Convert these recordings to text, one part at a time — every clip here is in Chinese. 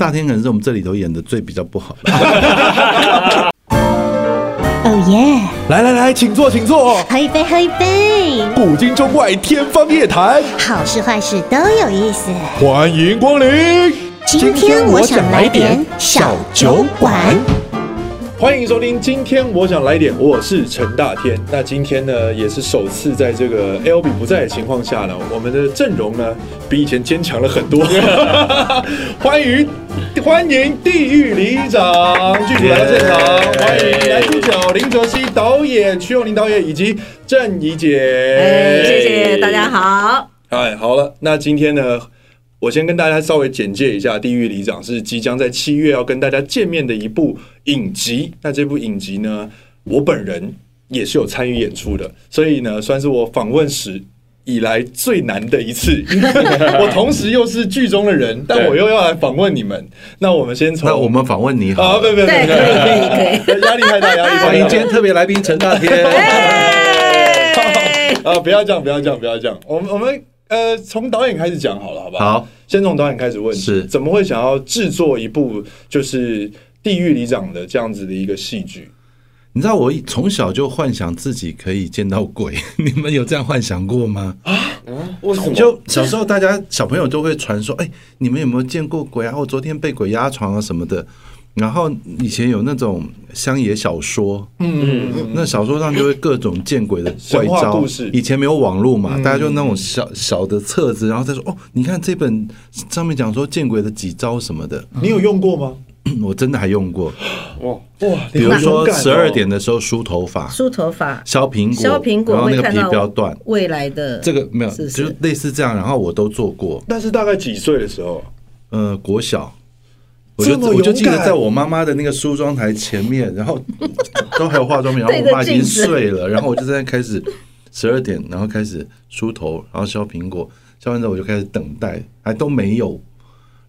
大天可能是我们这里头演的最比较不好的。哦耶！来来来，请坐，请坐。喝一杯，喝一杯。古今中外，天方夜谭，好事坏事都有意思。欢迎光临。今天我想来点小酒馆。欢迎收听，今天我想来点，我是陈大天。那今天呢，也是首次在这个 L B 不在的情况下呢，我们的阵容呢比以前坚强了很多。欢迎欢迎地狱里长剧组来到现场欢迎男主角林哲熙导演、瞿友宁导演以及郑怡姐。谢谢大家好。哎，好了，那今天呢？我先跟大家稍微简介一下，《地狱里长》是即将在七月要跟大家见面的一部影集。那这部影集呢，我本人也是有参与演出的，所以呢，算是我访问史以来最难的一次。我同时又是剧中的人，但我又要来访问你们。那我们先从……那我们访问你好，好，不不不，可以可以可以，压力太大，压力太大。欢迎今天特别来宾陈大天。啊，不要这样，不要这样，不要这样。我们我们。呃，从导演开始讲好了，好不好？好，先从导演开始问，是怎么会想要制作一部就是《地狱里长》的这样子的一个戏剧？你知道我从小就幻想自己可以见到鬼，你们有这样幻想过吗？啊，为什么？就小时候大家小朋友都会传说，哎、欸，你们有没有见过鬼啊？我昨天被鬼压床啊什么的。然后以前有那种乡野小说，嗯，那小说上就会各种见鬼的怪招。以前没有网络嘛，大家就那种小小的册子，然后再说哦，你看这本上面讲说见鬼的几招什么的，你有用过吗？我真的还用过。哇哇！比如说十二点的时候梳头发，梳头发，削苹果，削苹果，然后那个皮不要断。未来的这个没有，就类似这样，然后我都做过。但是大概几岁的时候？呃，国小。我就我就记得在我妈妈的那个梳妆台前面，然后 都还有化妆品，然后我妈已经睡了，然后我就在那开始十二点，然后开始梳头，然后削苹果，削完之后我就开始等待，还都没有。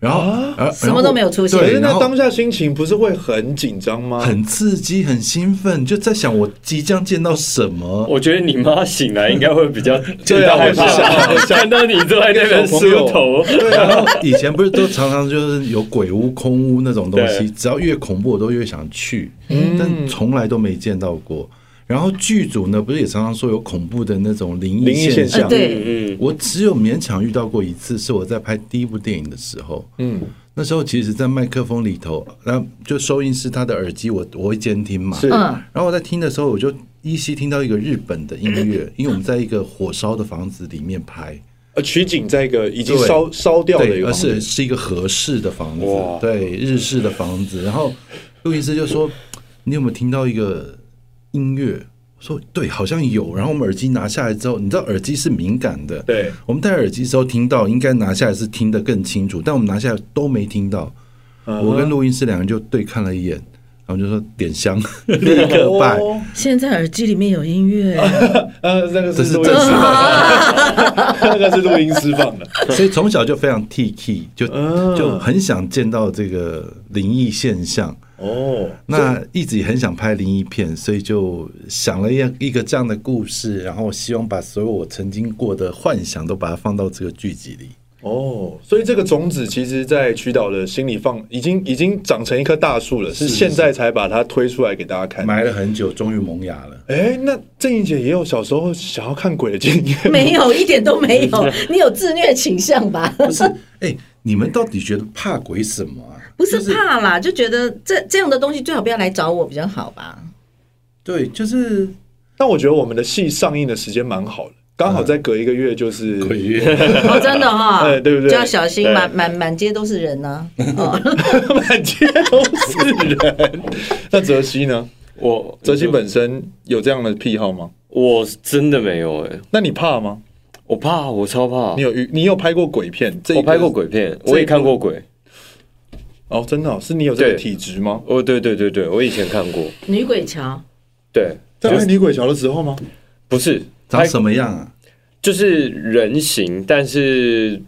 然后啊，什么都没有出现。对，那当下心情不是会很紧张吗？很刺激，很兴奋，就在想我即将见到什么。我觉得你妈醒来应该会比较 对啊，害怕，看到你坐在那边梳头。对，然后以前不是都常常就是有鬼屋、空屋那种东西，只要越恐怖我都越想去，但从来都没见到过。然后剧组呢，不是也常常说有恐怖的那种灵异现象？对，嗯，我只有勉强遇到过一次，是我在拍第一部电影的时候。嗯，那时候其实，在麦克风里头，然后就收音师他的耳机，我我会监听嘛。是。然后我在听的时候，我就依稀听到一个日本的音乐，因为我们在一个火烧的房子里面拍，呃，取景在一个已经烧烧掉的一个房子，而是是一个合适的房子，对，日式的房子。然后录音师就说：“你有没有听到一个？”音乐说对，好像有。然后我们耳机拿下来之后，你知道耳机是敏感的。对，我们戴耳机时候听到，应该拿下来是听得更清楚。但我们拿下来都没听到。Uh huh. 我跟录音师两个人就对看了一眼，然后就说点香，立刻拜。现在耳机里面有音乐，呃，那个是录音师放的，那个是录音师放的。所以从小就非常 T K，就就很想见到这个灵异现象。哦，那一直也很想拍灵异片，所以就想了一一个这样的故事，然后希望把所有我曾经过的幻想都把它放到这个剧集里。哦，所以这个种子其实，在曲导的心里放，已经已经长成一棵大树了，是现在才把它推出来给大家看，埋了很久，终于萌芽了。哎，那郑怡姐也有小时候想要看鬼的经验？没有，一点都没有。你有自虐倾向吧？不是，哎，你们到底觉得怕鬼什么啊？不是怕啦，就觉得这这样的东西最好不要来找我比较好吧。对，就是，但我觉得我们的戏上映的时间蛮好的，刚好再隔一个月就是鬼月哦，真的哈，对不对？就要小心，满满满街都是人呢，满街都是人。那泽西呢？我泽西本身有这样的癖好吗？我真的没有哎。那你怕吗？我怕，我超怕。你有你有拍过鬼片？我拍过鬼片，我也看过鬼。哦，真的、哦、是你有这个体质吗？哦，对对对对，我以前看过《女鬼桥》。对，在拍《女鬼桥》的时候吗？不是，长什么样啊？就是人形，但是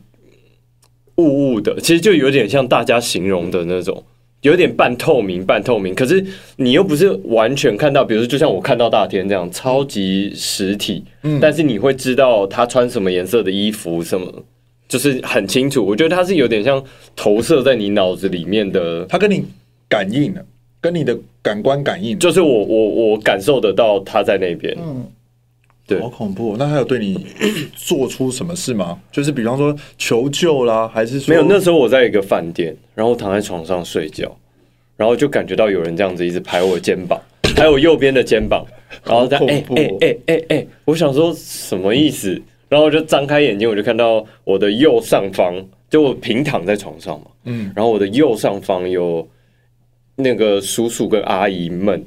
雾雾的，其实就有点像大家形容的那种，有点半透明、半透明。可是你又不是完全看到，比如说，就像我看到大天这样超级实体，嗯，但是你会知道他穿什么颜色的衣服，什么。就是很清楚。我觉得他是有点像投射在你脑子里面的，他跟你感应了，跟你的感官感应，就是我我我感受得到他在那边。嗯，对好恐怖哦。那他有对你 做出什么事吗？就是比方说求救啦，还是说没有？那时候我在一个饭店，然后躺在床上睡觉，然后就感觉到有人这样子一直拍我肩膀，拍我右边的肩膀，然后在哎哎哎哎哎，我想说什么意思？然后我就张开眼睛，我就看到我的右上方，就我平躺在床上嘛，嗯，然后我的右上方有那个叔叔跟阿姨们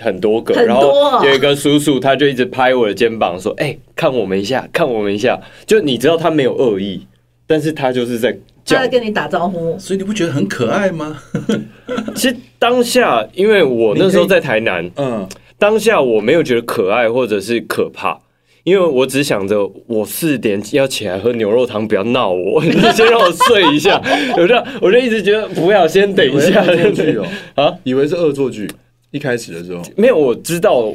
很多个，然后有一个叔叔他就一直拍我的肩膀说：“哎，看我们一下，看我们一下。”就你知道他没有恶意，但是他就是在叫他在跟你打招呼。所以你不觉得很可爱吗？其实当下，因为我那时候在台南，嗯，当下我没有觉得可爱或者是可怕，因为我只想着我四点要起来喝牛肉汤，不要闹我，你先让我睡一下。我就我就一直觉得不要，先等一下。恶作剧哦，啊，以为是恶作剧，一开始的时候，没有，我知道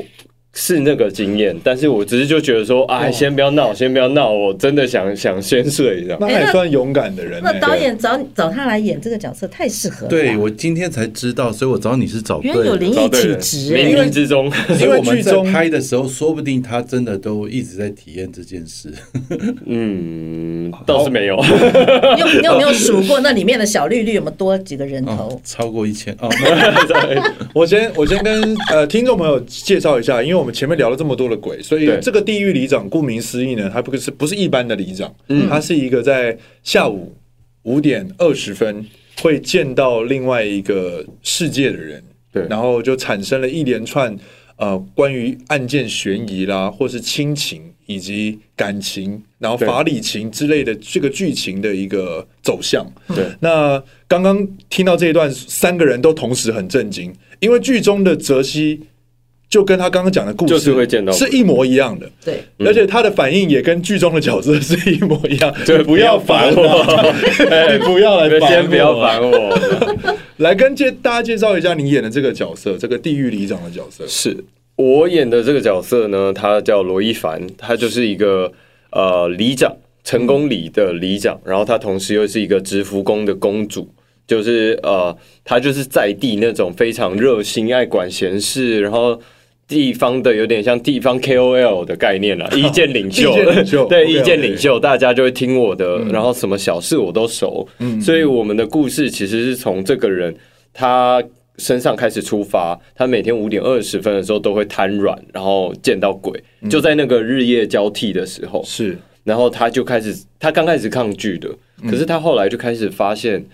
是那个经验，但是我只是就觉得说，哎，先不要闹，先不要闹，我真的想想先睡这样。那也算勇敢的人欸。那导演找找他来演这个角色太适合了。对，我今天才知道，所以我找你是找。原来有灵异体质冥哎。冥之中，因为我们在剧中拍的时候，说不定他真的都一直在体验这件事。嗯，倒是没有。你有你有没有 数过那里面的小绿绿有没有多几个人头哦？，超过一千哦，我先我先跟呃听众朋友介绍一下，因为我们前面聊了这么多的鬼，所以这个地狱里长顾名思义呢，他不是不是一般的里长，嗯，他是一个在下午五点二十分会见到另外一个世界的人，对。然后就产生了一连串呃关于案件悬疑啦，或是亲情以及感情，然后法理情之类的这个剧情的一个走向，对，那刚刚听到这一段，三个人都同时很震惊，因为剧中的泽西就跟他刚刚讲的故事就是会见到是一模一样的，对，而且他的反应也跟剧中的角色是一模一样。对不要烦我，你不要 来烦我，先不要烦我。来跟介大家介绍一下你演的这个角色，这个地狱里长的角色。是我演的这个角色呢，他叫罗一凡，他就是一个呃里长，成功里的里长，然后他同时又是一个直福宫的公主，就是呃，他就是在地那种非常热心、爱管闲事，然后。地方的有点像地方 KOL 的概念 啦，意见领袖，对意见领袖，大家就会听我的，然后什么小事我都熟，所以我们的故事其实是从这个人他身上开始出发，他每天五点二十分的时候都会瘫软，然后见到鬼，就在那个日夜交替的时候，是。然后他就开始，他刚开始抗拒的，可是他后来就开始发现，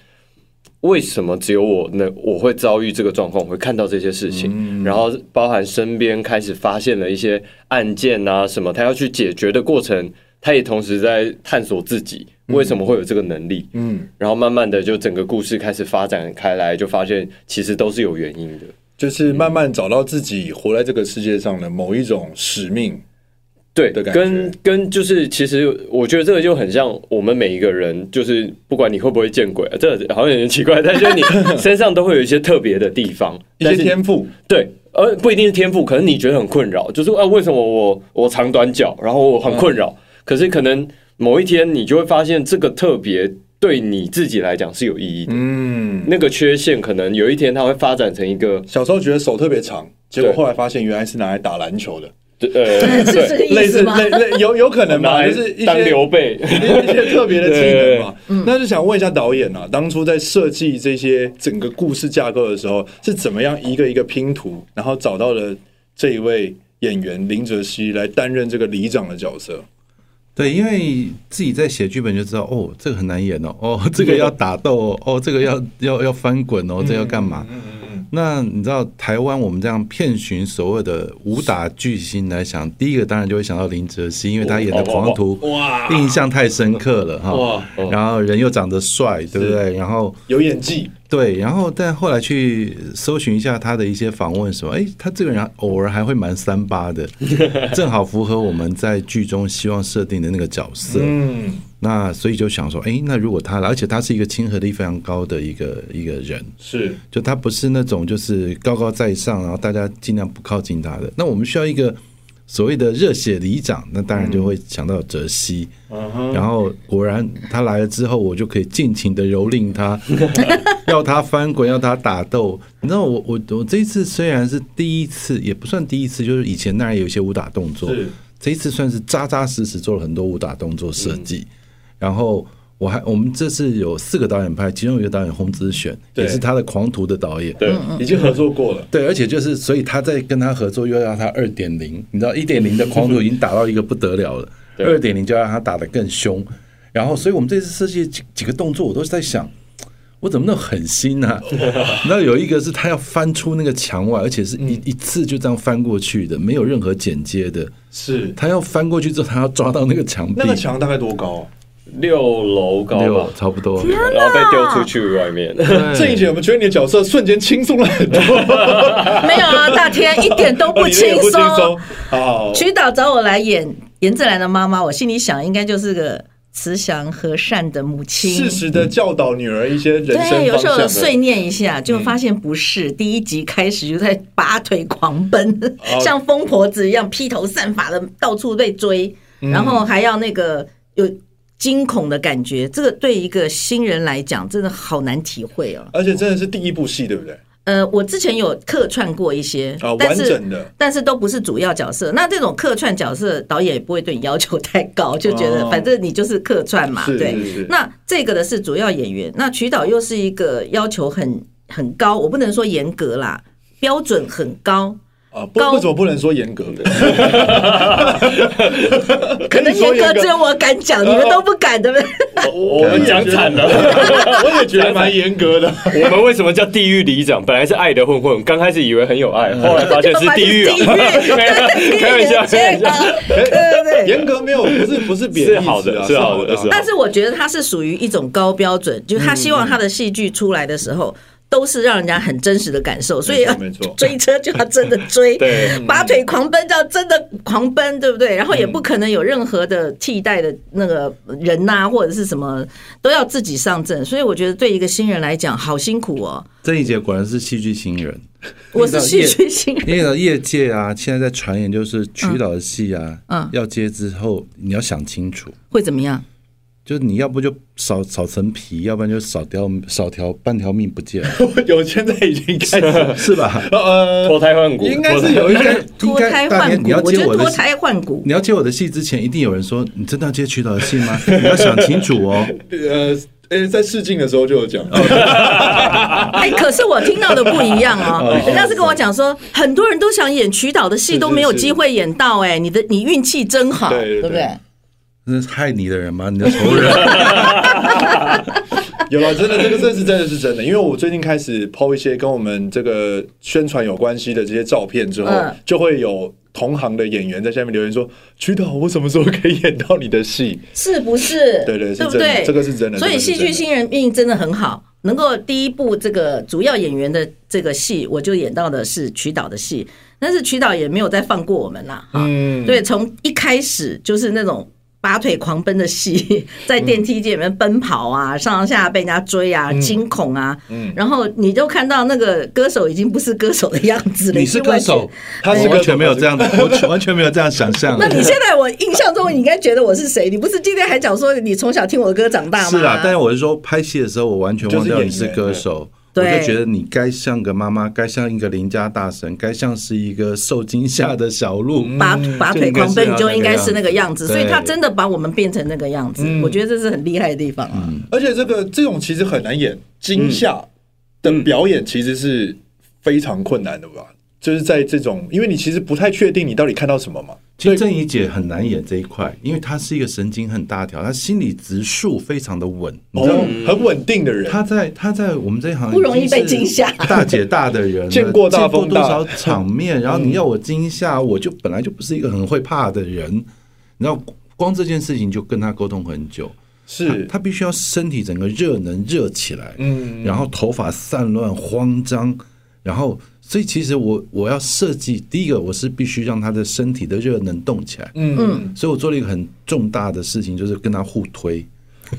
为什么只有我呢？我会遭遇这个状况，我会看到这些事情，然后包含身边开始发现了一些案件啊什么，他要去解决的过程，他也同时在探索自己为什么会有这个能力，嗯，然后慢慢的就整个故事开始发展开来，就发现其实都是有原因的。就是慢慢找到自己活在这个世界上的某一种使命。对的感觉。跟跟就是，其实我觉得这个就很像我们每一个人，就是不管你会不会见鬼，啊，这个好像有点奇怪，但就是你 身上都会有一些特别的地方，一些天赋，对，而不一定是天赋，可能你觉得很困扰，就是啊，为什么我我长短脚，然后我很困扰，可是可能某一天你就会发现这个特别对你自己来讲是有意义的，嗯，那个缺陷可能有一天它会发展成一个，小时候觉得手特别长，结果后来发现原来是拿来打篮球的，呃，是这个对，意思吗？类似类类有有可能吧，就是一当些刘备。一些特别的技能嘛。那就想问一下导演啊，当初在设计这些整个故事架构的时候，是怎么样一个一个拼图，然后找到了这一位演员林哲熹来担任这个里长的角色？对，因为自己在写剧本就知道，哦，这个很难演哦，哦，这个要打斗哦，哦，这个要要要翻滚哦，这个要干嘛？那你知道台湾我们这样遍寻所谓的武打巨星来想，第一个当然就会想到林哲熹，因为他演的狂徒哇印象太深刻了哈哇。然后人又长得帅，对不对？然后有演技，对，然后但后来去搜寻一下他的一些访问，什么，哎，他这个人偶尔还会蛮三八的，正好符合我们在剧中希望设定的那个角色。嗯，那所以就想说，哎，那如果他来，而且他是一个亲和力非常高的一个一个人，是就他不是那种就是高高在上，然后大家尽量不靠近他的。那我们需要一个所谓的热血里长，那当然就会想到泽西。嗯然后果然他来了之后，我就可以尽情的蹂躏他，要他翻滚，要他打斗。你知道我我我这一次虽然是第一次，也不算第一次，就是以前当然有一些武打动作，是这一次算是扎扎实实做了很多武打动作设计。然后我还我们这次有四个导演派，其中有一个导演洪子选，也是他的狂徒的导演。对，已经合作过了。对，而且就是，所以他在跟他合作，又要他二点零，你知道，一点零的狂徒已经打到一个不得了了，二点零就要让他打得更凶。然后，所以我们这次设计几几个动作，我都是在想，我怎么那么狠心呢、啊？那有一个是他要翻出那个墙外，而且是一一次就这样翻过去的，没有任何剪接的。是他要翻过去之后，他要抓到那个墙壁，那个墙大概多高？六楼高差不多。然后被丢出去外面。郑怡姐，我们觉得你的角色瞬间轻松了很多，没有啊，大天一点都不轻松 松。。好，曲导找我来演严正兰的妈妈，我心里想，应该就是个慈祥和善的母亲。适时的教导女儿一些人生对，有时候碎念一下，就发现不是。第一集开始就在拔腿狂奔，像疯婆子一样披头散发的到处被追，然后还要那个有惊恐的感觉。这个对一个新人来讲，真的好难体会哦。而且真的是第一部戏，对不对？呃，我之前有客串过一些啊，完整的但是都不是主要角色。那这种客串角色，导演也不会对你要求太高，就觉得哦反正你就是客串嘛，是对是是。那这个的是主要演员，那曲导又是一个要求很很高，我不能说严格啦，标准很高。啊，不高为什么不能说严格的？可能严格只有我敢讲，你们都不敢，对不对？我们讲惨了。我也觉得蛮严格的。我们为什么叫地狱里长？本来是爱的混混，刚开始以为很有爱，后来发现是地狱地狱啊！开玩笑，开玩笑，对对对。严格没有，不是不是贬义的是好的是好的但是我觉得他是属于一种高标准，就是他希望他的戏剧出来的时候。都是让人家很真实的感受，所以要 追车就要真的追，对 拔腿狂奔就要真的狂奔，对不对？然后也不可能有任何的替代的那个人呐，或者是什么，都要自己上阵。所以我觉得对一个新人来讲，好辛苦哦。郑怡姐果然是戏剧新人，我是戏剧新人，因为业界啊，现在在传言就是曲导的戏啊，嗯要接之后你要想清楚，会怎么样？就是你要不就少少层皮，要不然就少条少条半条命不见了，有现在已经开始 是吧？呃，脱胎换骨，应该是有一些脱胎换骨，我觉得脱胎换骨。你要接我的戏之前，一定有人说你真的要接曲导的戏吗？你要想清楚哦。呃，呃，在试镜的时候就有讲，哎，可是我听到的不一样哦，人家是跟我讲说，很多人都想演曲导的戏，都没有机会演到。哎，你的你运气真好，对不对？那是害你的人吗？你的仇人？有了，真的，这个这是真的是真的。因为我最近开始 PO 一些跟我们这个宣传有关系的这些照片之后，嗯、就会有同行的演员在下面留言说：“曲导，我什么时候可以演到你的戏？”是不是？对对，对不对？这个是真的。所以戏剧新人命真的很好，能够第一部这个主要演员的这个戏，我就演到的是曲导的戏，但是曲导也没有再放过我们啦。嗯，对，从一开始就是那种。拔腿狂奔的戏，在电梯间里面奔跑啊，嗯、上下被人家追啊，惊、嗯、恐啊，嗯、然后你就看到那个歌手已经不是歌手的样子了。你是歌手，他是完全没有这样的，我完全没有这样想象。那你现在我印象中，你应该觉得我是谁？你不是今天还讲说你从小听我的歌长大吗？是啊，但是我是说拍戏的时候，我完全忘掉你是歌手。我就觉得你该像个妈妈，该像一个邻家大婶，该像是一个受惊吓的小鹿，拔拔腿狂奔，你就应该是那个样子。所以他真的把我们变成那个样子，我觉得这是很厉害的地方啊。而且这个这种其实很难演，惊吓的表演其实是非常困难的吧？就是在这种，因为你其实不太确定你到底看到什么嘛。其实郑怡姐很难演这一块，因为她是一个神经很大条，她心理直数非常的稳，你知道，很稳定的人。她在她在我们这一行不容易被惊吓，大姐大的人见过大风多少场面，然后你要我惊吓，我就本来就不是一个很会怕的人，你知道光这件事情就跟她沟通很久，是。他必须要身体整个热能热起来，嗯，然后头发散乱慌张，然后。所以其实我我要设计第一个，我是必须让他的身体的热能动起来。嗯嗯，所以我做了一个很重大的事情，就是跟他互推。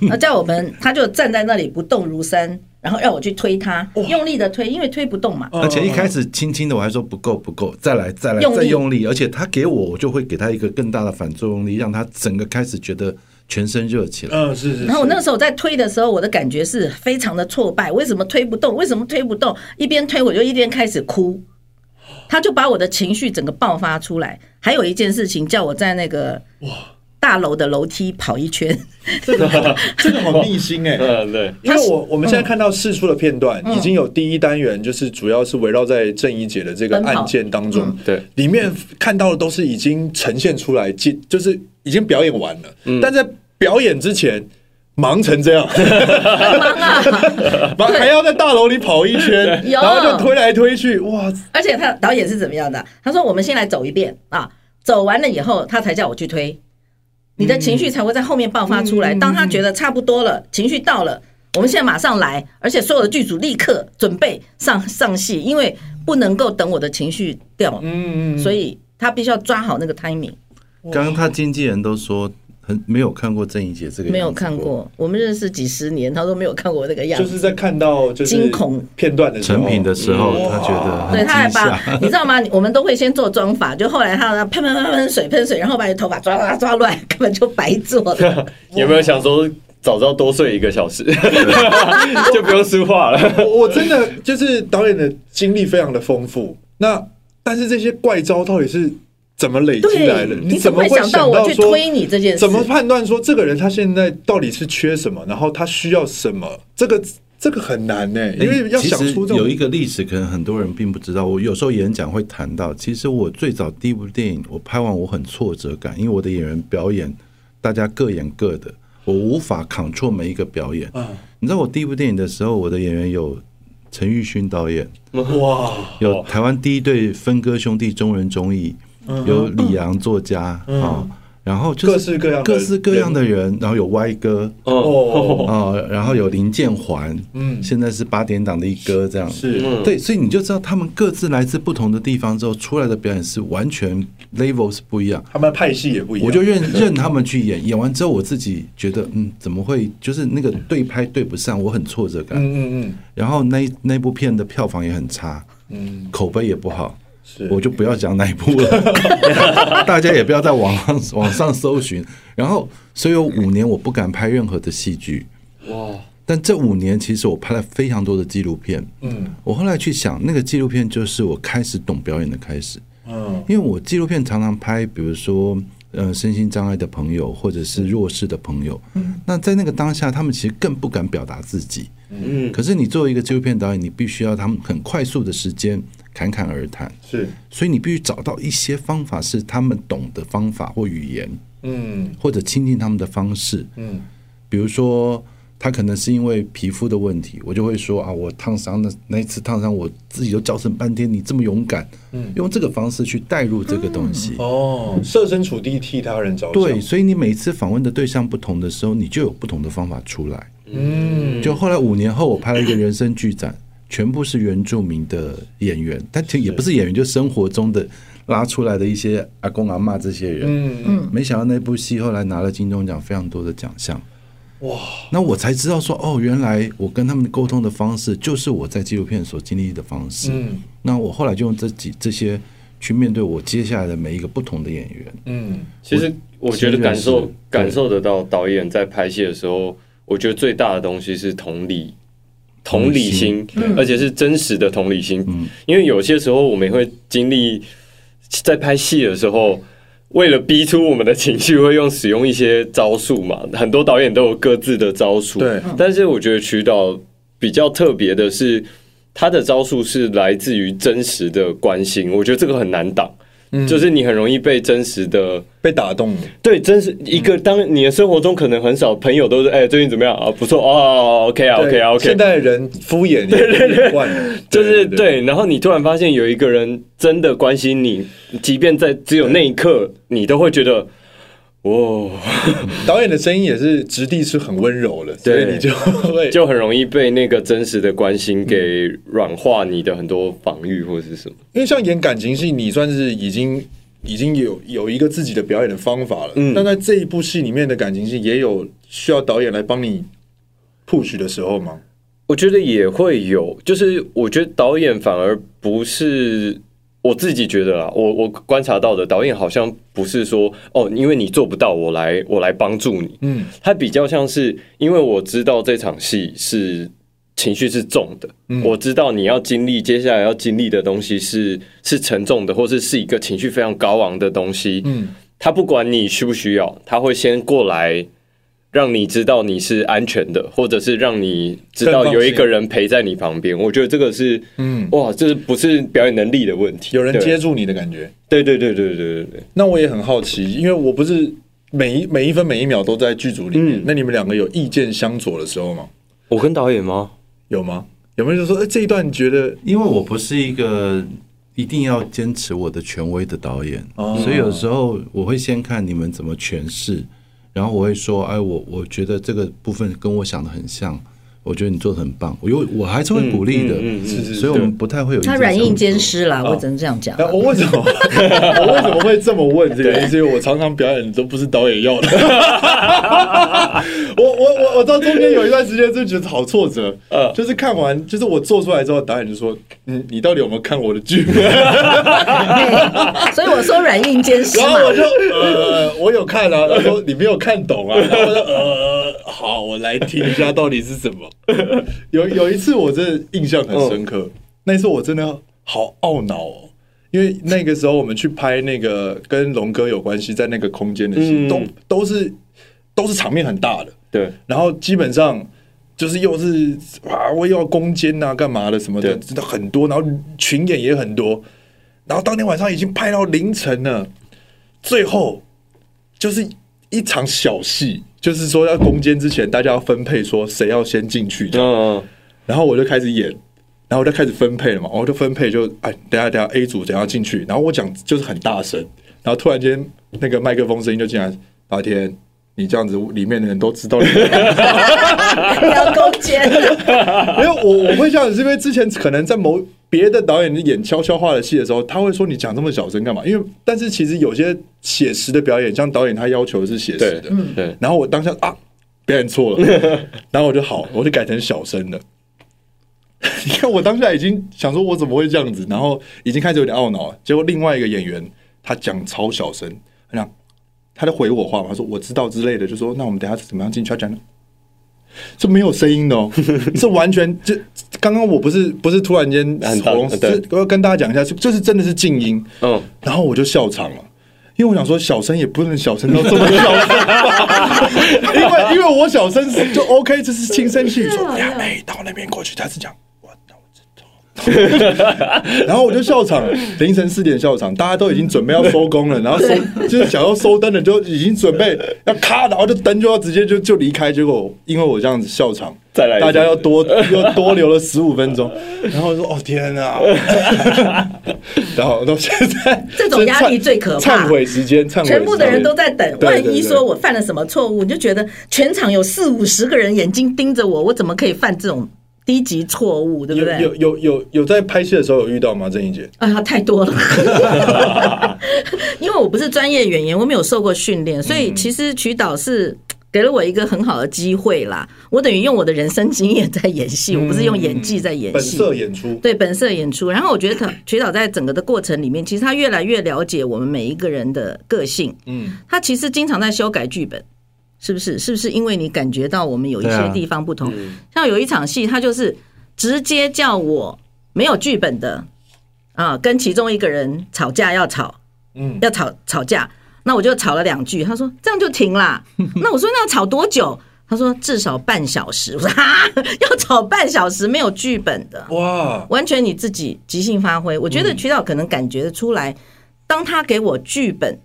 那在我们，他就站在那里不动如山，然后让我去推他，用力的推，因为推不动嘛。而且一开始轻轻的，我还说不够不够，再来再来再用力，而且他给我，我就会给他一个更大的反作用力，让他整个开始觉得全身热起来。嗯，是是。然后我那个时候在推的时候，我的感觉是非常的挫败，为什么推不动？为什么推不动？一边推我就一边开始哭。他就把我的情绪整个爆发出来。还有一件事情，叫我在那个大楼的楼梯跑一圈。这个 这个好逆心哎、欸，对，因为我我们现在看到试出的片段，已经有第一单元，就是主要是围绕在郑怡姐的这个案件当中，对，里面看到的都是已经呈现出来，就是已经表演完了，但在表演之前。忙成这样，很忙啊！忙还要在大楼里跑一圈，然后就推来推去，哇！而且他导演是怎么样的？他说：“我们先来走一遍啊，走完了以后，他才叫我去推，你的情绪才会在后面爆发出来。当他觉得差不多了，情绪到了，我们现在马上来，而且所有的剧组立刻准备上上戏，因为不能够等我的情绪掉，嗯，所以他必须要抓好那个 timing。刚刚他经纪人都说很。”没有看过郑怡洁这个，没有看过。我们认识几十年，他都没有看过那个样子。就是在看到就是惊恐片段的成品的时候，他觉得对，他还把你知道吗？我们都会先做妆法，就后来他喷喷喷喷水喷水，然后把你头发抓抓抓乱，根本就白做了。有没有想说早知道多睡一个小时，就不用说话了？我我真的就是导演的经历非常的丰富。那但是这些怪招到底是？怎么累积来的？你怎么会想到我去推你这件事？怎么判断说这个人他现在到底是缺什么？然后他需要什么？这个这个很难呢，因为要想出有一个历史，可能很多人并不知道。我有时候演讲会谈到，其实我最早第一部电影我拍完，我很挫折感，因为我的演员表演大家各演各的，我无法 control 每一个表演。你知道我第一部电影的时候，我的演员有陈玉勋导演，哇，有台湾第一对分割兄弟中人中义。有李阳作家啊、然后就是各式各样各式各样的人，然后有歪哥哦哦，然后有林建环，嗯，现在是八点档的一哥，这样。是，对，所以你就知道他们各自来自不同的地方之后出来的表演是完全 level 是不一样，他们派系也不一样，我就任任他们去演，演完之后我自己觉得，嗯，怎么会就是那个对拍对不上，我很挫折感，嗯嗯嗯，然后那那部片的票房也很差，嗯，口碑也不好。我就不要讲哪一部了，大家也不要在网上网上搜寻。然后，所以有五年我不敢拍任何的戏剧。哇！但这五年其实我拍了非常多的纪录片。嗯，我后来去想，那个纪录片就是我开始懂表演的开始。嗯，因为我纪录片常常拍，比如说呃身心障碍的朋友，或者是弱势的朋友。嗯，那在那个当下，他们其实更不敢表达自己。嗯，可是你作为一个纪录片导演，你必须要他们很快速的时间。侃侃而谈。是，所以你必须找到一些方法是他们懂的方法或语言，嗯，或者亲近他们的方式，嗯，比如说他可能是因为皮肤的问题，我就会说啊，我烫伤的那一次烫伤，我自己都叫声半天，你这么勇敢，嗯，用这个方式去带入这个东西，哦，设身处地替他人着想，对，所以你每次访问的对象不同的时候，你就有不同的方法出来，嗯，就后来五年后，我拍了一个人生剧展。全部是原住民的演员，但其实也不是演员，就生活中的拉出来的一些阿公阿嬷这些人。嗯嗯，没想到那部戏后来拿了金钟奖非常多的奖项。哇！那我才知道说，哦，原来我跟他们沟通的方式就是我在纪录片所经历的方式。嗯，那我后来就用这几这些去面对我接下来的每一个不同的演员。嗯，其实我觉得感受感受得到导演在拍戏的时候，我觉得最大的东西是同理。同理心，而且是真实的同理心。因为有些时候我们会经历，在拍戏的时候，为了逼出我们的情绪，会用使用一些招数嘛。很多导演都有各自的招数，对。但是我觉得曲导比较特别的是，他的招数是来自于真实的关心。我觉得这个很难挡。就是你很容易被真实的被打动，对，真实一个。当你的生活中可能很少朋友都是哎，最近怎么样啊？不错哦，OK 啊，OK 啊，OK。现代人敷衍，对，就是对。然后你突然发现有一个人真的关心你，即便在只有那一刻，你都会觉得。哦，导演的声音也是质地是很温柔的，所以你就会 就很容易被那个真实的关心给软化你的很多防御或者是什么。因为像演感情戏，你算是已经已经有有一个自己的表演的方法了。嗯，但在这一部戏里面的感情戏，也有需要导演来帮你 push 的时候吗？我觉得也会有，就是我觉得导演反而不是我自己觉得啊，我我观察到的导演好像不是说哦，因为你做不到，我来我来帮助你。嗯，他比较像是因为我知道这场戏是情绪是重的，嗯，我知道你要经历接下来要经历的东西是是沉重的，或是是一个情绪非常高昂的东西。嗯，他不管你需不需要，他会先过来。让你知道你是安全的，或者是让你知道有一个人陪在你旁边。我觉得这个是，嗯，哇，这不是表演能力的问题，有人接住你的感觉。对对对对对对对。那我也很好奇，因为我不是每一每一分每一秒都在剧组里面。嗯，那你们两个有意见相左的时候吗？我跟导演吗？有吗？有没有就说，哎，这一段你觉得？因为我不是一个一定要坚持我的权威的导演，哦，所以有时候我会先看你们怎么诠释。然后我会说，哎，我我觉得这个部分跟我想的很像，我觉得你做的很棒，我有我还是会鼓励的，嗯嗯嗯嗯、所以我们不太会有他软硬兼施啦，我只能这样讲。我为什么？我为什么会这么问这个？因为我常常表演都不是导演要的。我我我我到中间有一段时间就觉得好挫折，呃，就是看完就是我做出来之后，导演就说，嗯，你到底有没有看我的剧？所以我说软硬兼施，然后我就呃，我有看啊，他说你没有看懂啊，然后我说呃，好，我来听一下到底是什么。有有一次我真的印象很深刻，那次我真的好懊恼哦，因为那个时候我们去拍那个跟龙哥有关系，在那个空间的戏，都都是都是场面很大的，对，然后基本上就是又是啊，我又要攻坚啊，干嘛的什么的，真的很多，然后群演也很多，然后当天晚上已经拍到凌晨了，最后就是一场小戏。就是说，要攻坚之前，大家要分配说谁要先进去。嗯，然后我就开始演，然后我就开始分配了嘛。我就分配就哎，等下等下 A 组等下进去。然后我讲就是很大声，然后突然间那个麦克风声音就进来。八天，你这样子里面的人都知道你 要攻坚。因为我我会这样子，是因为之前可能在某。别的导演演悄悄话的戏的时候，他会说你讲这么小声干嘛？因为但是其实有些写实的表演，像导演他要求的是写实的，对。然后我当下啊，表演错了，然后我就好，我就改成小声的。你看我当下已经想说，我怎么会这样子？然后已经开始有点懊恼了。结果另外一个演员他讲超小声，他讲他在回我话嘛，他说我知道之类的，就说那我们等下怎么样进去？他讲这没有声音的哦，这完全就刚刚我不是不是突然间喉咙，我要跟大家讲一下，就是真的是静音，嗯，然后我就笑场了，因为我想说小声也不能小声到这么小声。吧，因为因为我小声就 OK，这是轻声细语，说呀，哎，到那边过去，他是讲我。然后我就笑场，凌晨四点笑场，大家都已经准备要收工了，然后收就是想要收灯了，就已经准备要咔，然后就灯就要直接就就离开，结果因为我这样子笑场，再来，大家要多 又多留了十五分钟，然后我说哦天啊，然后到现在这种压力最可怕，忏悔时间，忏悔，全部的人都在等，万一说我犯了什么错误，你就觉得全场有四五十个人眼睛盯着我，我怎么可以犯这种？低级错误，对不对？有有有有在拍戏的时候有遇到吗？郑伊洁？啊，太多了。因为我不是专业演员，我没有受过训练，所以其实曲导是给了我一个很好的机会啦。我等于用我的人生经验在演戏，我不是用演技在演戏。本色演出，对，本色演出。然后我觉得他曲导在整个的过程里面，其实他越来越了解我们每一个人的个性。嗯，他其实经常在修改剧本。是不是？是不是因为你感觉到我们有一些地方不同？啊嗯、像有一场戏，他就是直接叫我没有剧本的啊，跟其中一个人吵架要吵，嗯，要吵吵架，那我就吵了两句，他说这样就停啦。那我说那要吵多久？他说至少半小时。我 说哈，要吵半小时没有剧本的哇，完全你自己即兴发挥。我觉得渠道可能感觉得出来，当他给我剧本。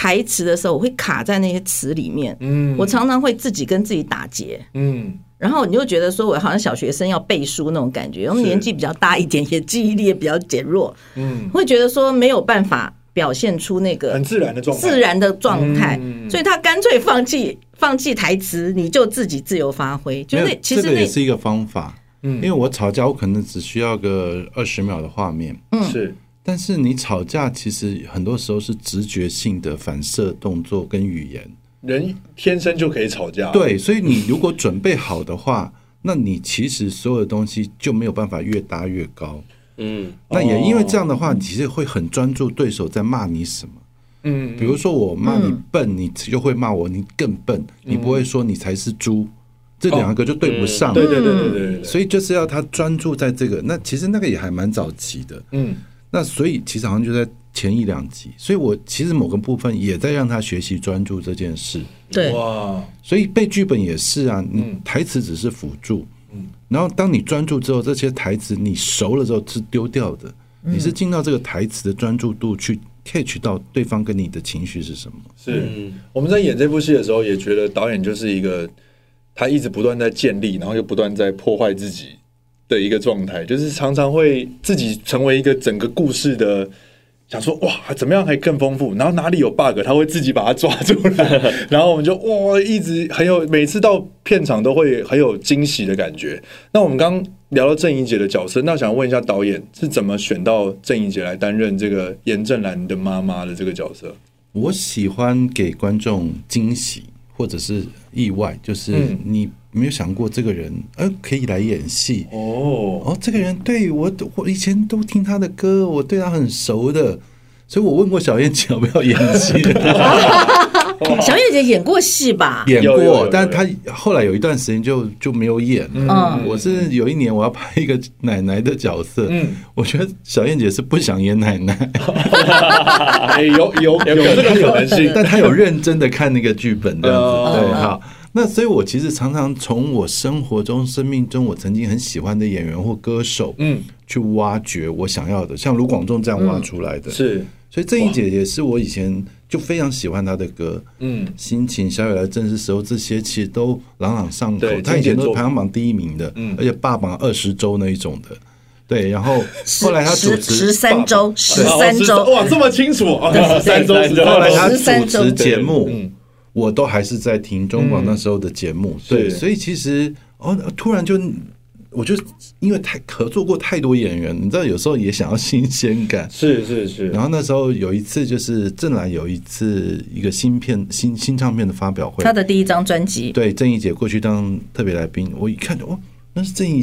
台词的时候，我会卡在那些词里面。嗯，我常常会自己跟自己打结。嗯，然后你就觉得说，我好像小学生要背书那种感觉，我们年纪比较大一点，也记忆力也比较减弱。嗯，会觉得说没有办法表现出那个很自然的状态，自然的状态。所以他干脆放弃放弃台词，你就自己自由发挥。就那其实这个也是一个方法。嗯，因为我吵架，我可能只需要个二十秒的画面。嗯，是。但是你吵架，其实很多时候是直觉性的反射动作跟语言。人天生就可以吵架。对，所以你如果准备好的话，那你其实所有的东西就没有办法越搭越高。嗯，那也因为这样的话，你其实会很专注对手在骂你什么。嗯，比如说我骂你笨，你就会骂我你更笨，你不会说你才是猪，这两个就对不上。对对对对。所以就是要他专注在这个。那其实那个也还蛮早期的。嗯。那所以其实好像就在前一两集，所以我其实某个部分也在让他学习专注这件事。对。哇。所以背剧本也是啊，你台词只是辅助。嗯。然后当你专注之后，这些台词你熟了之后是丢掉的。你是进到这个台词的专注度去。catch 到对方跟你的情绪是什么？是我们在演这部戏的时候，也觉得导演就是一个他一直不断在建立，然后又不断在破坏自己的一个状态，就是常常会自己成为一个整个故事的。想说哇，怎么样可以更丰富？然后哪里有 bug，他会自己把它抓出来。然后我们就哇，一直很有，每次到片场都会很有惊喜的感觉。那我们刚聊到郑怡姐的角色，那想问一下导演是怎么选到郑怡姐来担任这个严正兰的妈妈的这个角色？我喜欢给观众惊喜或者是意外，就是你。没有想过这个人，呃，可以来演戏哦。哦，这个人对我，我以前都听他的歌，我对他很熟的，所以我问过小燕姐要不要演戏。小燕姐演过戏吧？演过，但是她后来有一段时间就就没有演了。我是有一年我要拍一个奶奶的角色，嗯，我觉得小燕姐是不想演奶奶，有有有这个可能性，但她有认真的看那个剧本，这样子对，好。那所以，我其实常常从我生活中、生命中，我曾经很喜欢的演员或歌手，嗯，去挖掘我想要的，像卢广仲这样挖出来的。是，所以郑伊洁也是我以前就非常喜欢她的歌，嗯，心情、小雨来正是时候，这些其实都朗朗上口。她以前都是排行榜第一名的，嗯，而且霸榜二十周那一种的，对。然后后来他主持十三周，十三周，哇，这么清楚啊！十三周，后来他主持节目，嗯。我都还是在听中广那时候的节目，嗯、对，所以其实哦，突然就，我就因为太合作过太多演员，你知道，有时候也想要新鲜感，是是是。然后那时候有一次，就是正岚有一次一个新片新新唱片的发表会，他的第一张专辑，对，郑怡姐过去当特别来宾，我一看，哦，那是郑伊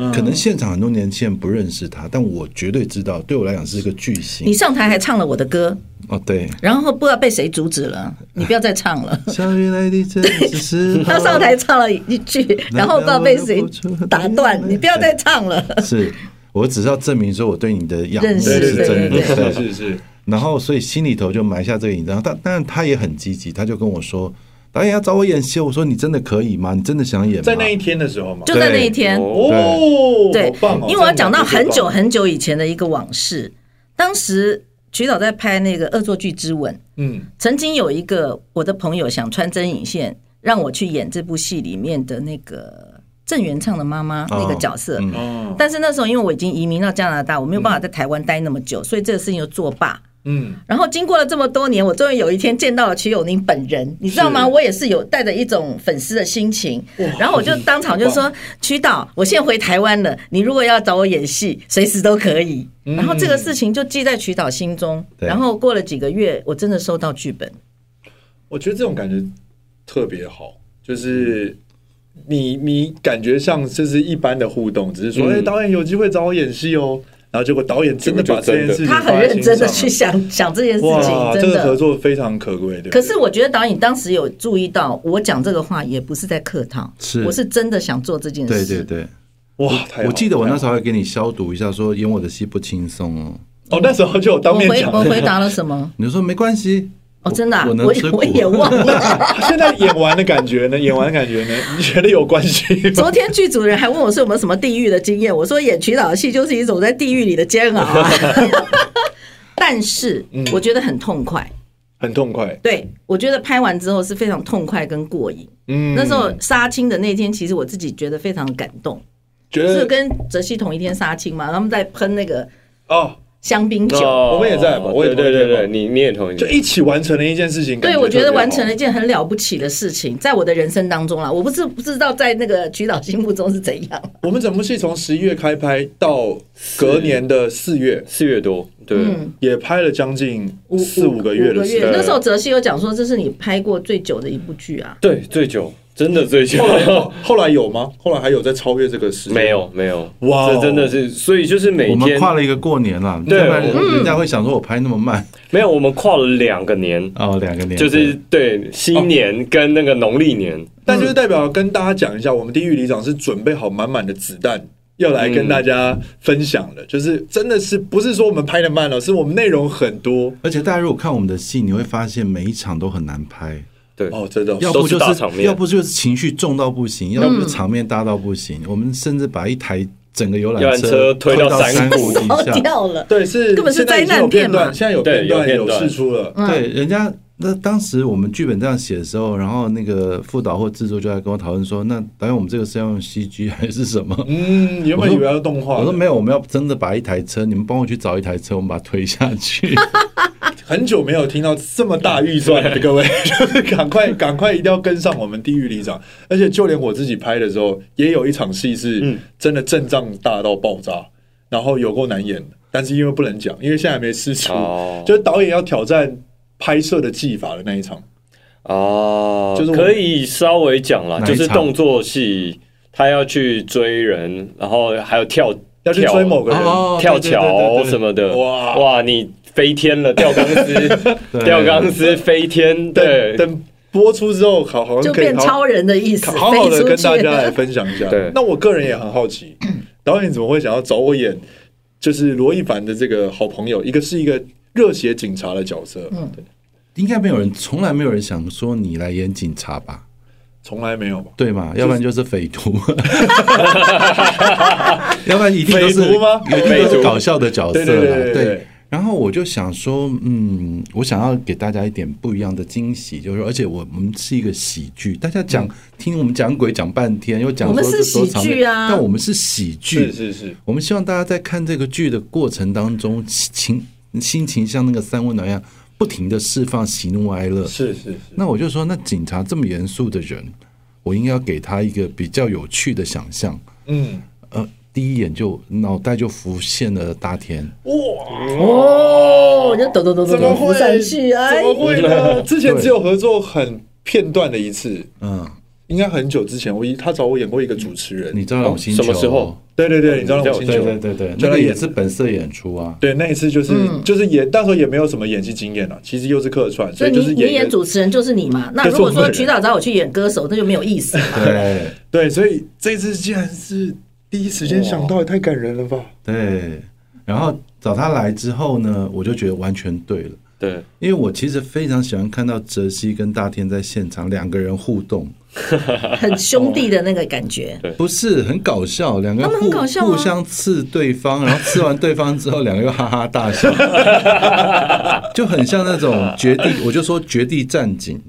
洁。可能现场很多年轻人不认识他，但我绝对知道，对我来讲是一个巨星。你上台还唱了我的歌哦，对，然后不知道被谁阻止了，你不要再唱了。小雨来的真是 他上台唱了一句，然后不知道被谁打断，你不要再唱了。是我只是要证明说我对你的仰慕是真的，是是是。然后所以心里头就埋下这个影子，但但他也很积极，他就跟我说。导演要找我演戏，我说你真的可以吗？你真的想演吗？在那一天的时候吗？就在那一天哦，对，因为我要讲到很久很久以前的一个往事。当时曲导在拍那个《恶作剧之吻》，嗯，曾经有一个我的朋友想穿针引线，让我去演这部戏里面的那个郑元畅的妈妈那个角色。哦，但是那时候因为我已经移民到加拿大，我没有办法在台湾待那么久，所以这个事情就作罢。嗯，然后经过了这么多年，我终于有一天见到了瞿友宁本人，你知道吗？我也是有带着一种粉丝的心情，然后我就当场就说：“瞿导，我现在回台湾了，你如果要找我演戏，随时都可以。”然后这个事情就记在瞿导心中。然后过了几个月，我真的收到剧本。我觉得这种感觉特别好，就是你你感觉像就是一般的互动，只是说：“哎，导演有机会找我演戏哦。”然后结果导演真的把这件事情，他很认真的去想 想这件事情，真的这个合作非常可贵的。可是我觉得导演当时有注意到，我讲这个话也不是在客套，是我是真的想做这件事。对对对，哇！我记得我那时候还给你消毒一下，说演我的戏不轻松哦。哦，那时候就有当面讲，我回答了什么？你说没关系。哦，真的，啊，我我我也忘了。现在演完的感觉呢？演完的感觉呢？你觉得有关系？昨天剧组人还问我说有没有什么地狱的经验，我说演瞿导的戏就是一种在地狱里的煎熬，啊。但是我觉得很痛快，嗯，很痛快。对，我觉得拍完之后是非常痛快跟过瘾。嗯，那时候杀青的那天，其实我自己觉得非常感动。觉得是跟泽熙同一天杀青嘛？他们在喷那个哦。香槟酒，我们也在嘛，我也对对对，你你也同意，就一起完成了一件事情。对，我觉得完成了一件很了不起的事情，在我的人生当中啦，我不是不知道在那个曲导心目中是怎样。我们整部戏从十一月开拍到隔年的四月，四月多，对，也拍了将近四五个月的时间。那时候泽熙有讲说，这是你拍过最久的一部剧啊？对，最久。真的最强。后来后来有吗？后来还有在超越这个时间？没有没有，哇 Wow，这真的是，所以就是每天我们跨了一个过年了，对，人家会想说我拍那么慢，没有，我们跨了两个年哦，两个年，就是对新年跟那个农历年，但就是代表跟大家讲一下，我们地狱里长是准备好满满的子弹。要来跟大家分享的，就是真的是不是说我们拍的慢了，是我们内容很多，而且大家如果看我们的戏，你会发现每一场都很难拍。对哦，真的，要不就是大场面，要不就是情绪重到不行，要不就场面大到不行。我们甚至把一台整个游览车推到山谷底下 掉了。对，是根本是灾难片嘛。现在有片段有事出了，对，人家。那当时我们剧本这样写的时候，然后那个副导或制作就来跟我讨论说：“那导演，我们这个是要用 CG 还是什么？” 嗯，原本以为要动画，我说没有，我们要真的把一台车，你们帮我去找一台车，我们把它推下去。很久没有听到这么大预算的各位，就是 赶快赶快一定要跟上我们地狱里长，而且就连我自己拍的时候，也有一场戏是真的阵仗大到爆炸，然后有够难演，但是因为不能讲，因为现在还没试出，就是导演要挑战。拍摄的技法的那一场。哦，就是可以稍微讲了，就是动作戏，他要去追人，然后还有跳，要去追某个人，跳桥什么的。哇。哇，你飞天了，吊钢丝，吊钢丝飞天。对，等播出之后，好好像就变超人的意思，好好的跟大家来分享一下。对，那我个人也很好奇，导演怎么会想要找我演，就是罗一凡的这个好朋友，一个是一个。热血警察的角色，嗯，对，应该没有人，从来没有人想说你来演警察吧？从来没有吧？对嘛？要不然就是匪徒，要不然一定都是匪徒搞笑的角色。对对对。然后我就想说，嗯，我想要给大家一点不一样的惊喜，就是说，而且我我们是一个喜剧，大家讲听我们讲鬼讲半天，又讲我们是喜剧啊，但我们是喜剧，是是是，我们希望大家在看这个剧的过程当中，情。心情像那个三温暖一样，不停的释放喜怒哀乐。是是是。那我就说，那警察这么严肃的人，我应该要给他一个比较有趣的想象。嗯，呃，第一眼就脑袋就浮现了大田。哇哦，就抖抖抖抖抖浮上去，怎么会呢？之前只有合作很片段的一次。嗯。应该很久之前，我一他找我演过一个主持人，你知道什么时候？对对对，你知道我星球？对对对，那个也是本色演出啊。对，那一次就是就是演，那时候也没有什么演戏经验了，其实又是客串，所以就是你演主持人就是你嘛。那如果说曲导找我去演歌手，那就没有意思。对对，所以这次竟然是第一时间想到，也太感人了吧？对，然后找他来之后呢，我就觉得完全对了。对，因为我其实非常喜欢看到哲熹跟大天在现场两个人互动。很兄弟的那个感觉，不是很搞笑，两个人互互相刺对方，然后刺完对方之后，两个又哈哈大笑，就很像那种绝地，我就说绝地战警，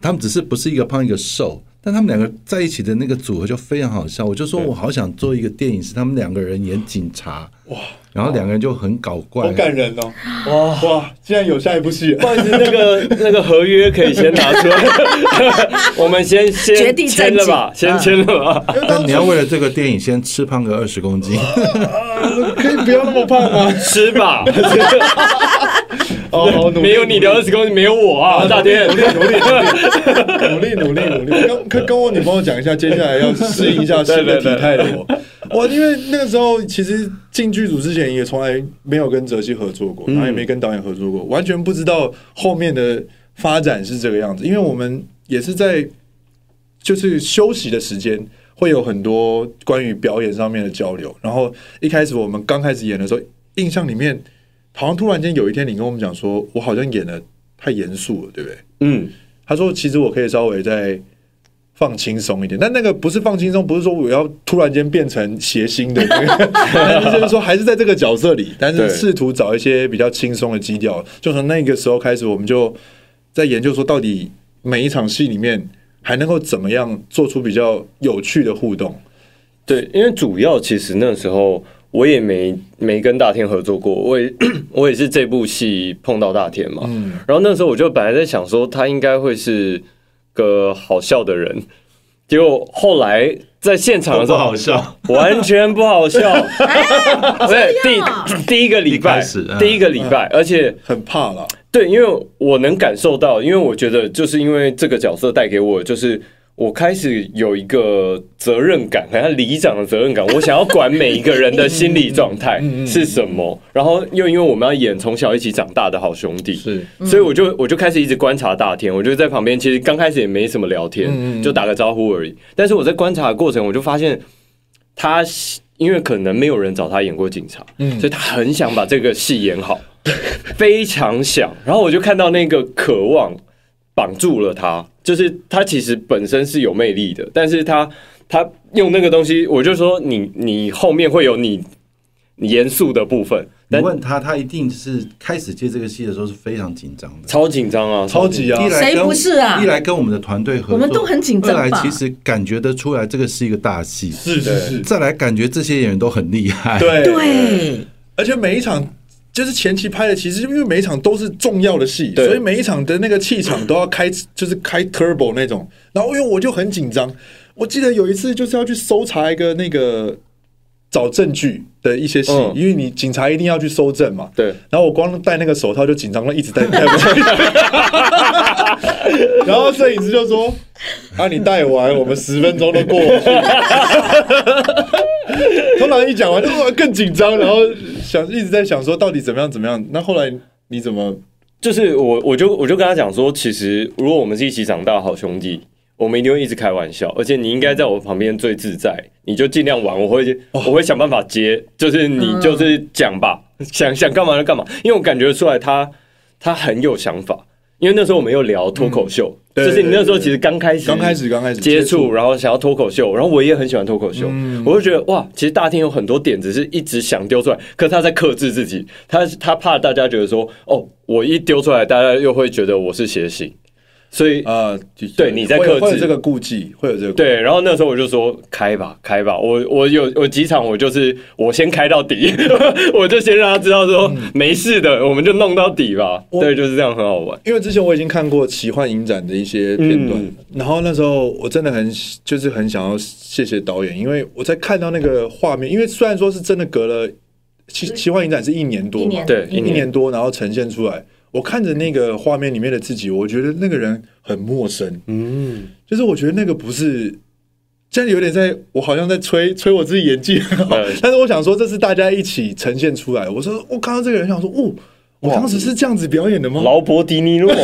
他们只是不是一个胖一个瘦，但他们两个在一起的那个组合就非常好笑。我就说我好想做一个电影，是他们两个人演警察，哇。然后两个人就很搞怪，好感人哦！哇哇，竟然有下一部戏！不好意思，那个 那个合约可以先拿出来，我们先先签了吧，先签了吧。但你要为了这个电影先吃胖个二十公斤，可以不要那么胖吗？吃吧。哦，没有你的二十公斤，没有我啊！大天，努力努力努力努力努力，跟跟跟我女朋友讲一下，接下来要适应一下新的体态的我。我因为那个时候其实进剧组之前也从来没有跟泽熙合作过，然后也没跟导演合作过，完全不知道后面的发展是这个样子。因为我们也是在就是休息的时间会有很多关于表演上面的交流。然后一开始我们刚开始演的时候，印象里面好像突然间有一天你跟我们讲说，我好像演的太严肃了，对不对？嗯，他说其实我可以稍微再。放轻松一点，但那个不是放轻松，不是说我要突然间变成谐星的，但是 就是说还是在这个角色里，但是试图找一些比较轻松的基调。就从那个时候开始，我们就在研究说，到底每一场戏里面还能够怎么样做出比较有趣的互动。对，因为主要其实那时候我也没没跟大天合作过，我也 我也是这部戏碰到大天嘛，嗯，然后那时候我就本来在想说，他应该会是。个好笑的人，结果后来在现场的时候，好笑，完全不好笑。对，第第一个礼拜，第一个礼拜，而且很怕了。对，因为我能感受到，因为我觉得就是因为这个角色带给我，就是我开始有一个责任感，好像里长的责任感。我想要管每一个人的心理状态是什么，然后又因为我们要演从小一起长大的好兄弟，是，所以我就我就开始一直观察大天。我就在旁边，其实刚开始也没什么聊天，就打个招呼而已。但是我在观察的过程，我就发现他因为可能没有人找他演过警察，所以他很想把这个戏演好，非常想。然后我就看到那个渴望。绑住了他，就是他其实本身是有魅力的，但是他他用那个东西，我就说你你后面会有你严肃的部分。你问他，他一定是开始接这个戏的时候是非常紧张的，超紧张啊，超级啊，谁不是啊？一来跟我们的团队合作，我们都很紧张。二来其实感觉得出来，这个是一个大戏，是是是。再来感觉这些演员都很厉害，对对，而且每一场。就是前期拍的，其实因为每一场都是重要的戏，所以每一场的那个气场都要开，就是开 turbo 那种。然后因为我就很紧张，我记得有一次就是要去搜查一个那个找证据的一些戏，因为你警察一定要去搜证嘛。对。然后我光戴那个手套就紧张了，一直戴戴不进去。然后摄影师就说：“啊，你戴完，我们十分钟都过去。” 通常一讲完就更紧张，然后。想一直在想说到底怎么样怎么样？那后来你怎么？就是我我就我就跟他讲说，其实如果我们是一起长大的好兄弟，我们一定会一直开玩笑，而且你应该在我旁边最自在，你就尽量玩，我会我会想办法接，就是你就是讲吧，想想干嘛就干嘛，因为我感觉出来他他很有想法。因为那时候我们又聊脱口秀，就是你那时候其实刚开始，刚开始，刚开始接触，然后想要脱口秀，然后我也很喜欢脱口秀，我就觉得哇，其实大厅有很多点子是一直想丢出来，可是他在克制自己，他他怕大家觉得说，哦，我一丢出来，大家又会觉得我是谐星。所以啊，呃、对，你在克制，会有这个顾忌，会有这个对。然后那时候我就说开吧，开吧。我我有有几场，我就是我先开到底，我就先让他知道说没事的，我们就弄到底吧。对，就是这样，很好玩。因为之前我已经看过奇幻影展的一些片段，嗯、然后那时候我真的很就是很想要谢谢导演，因为我在看到那个画面，因为虽然说是真的隔了奇奇幻影展是一年多嘛，对，一年多，然后呈现出来。我看着那个画面里面的自己，我觉得那个人很陌生。嗯，就是我觉得那个不是，现在有点在，我好像在吹吹我自己演技很好。对但是我想说，这是大家一起呈现出来。我说，我看到这个人，想说，哦，我当时是这样子表演的吗？劳勃迪尼洛，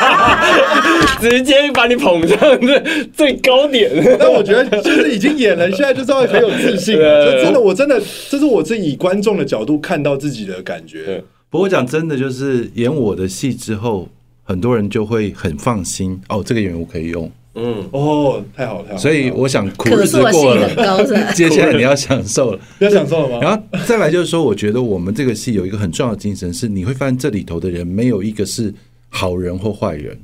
直接把你捧上最最高点。但我觉得，就是已经演了，现在就稍微很有自信了。就真的，我真的，这是我自己以观众的角度看到自己的感觉。不过讲真的，就是演我的戏之后，很多人就会很放心哦，这个演员我可以用。嗯，哦，太好了，太好了。所以我想苦日子过了，接下来你要享受了，要享受了吗？然后再来就是说，我觉得我们这个戏有一个很重要的精神，是你会发现这里头的人没有一个是好人或坏人。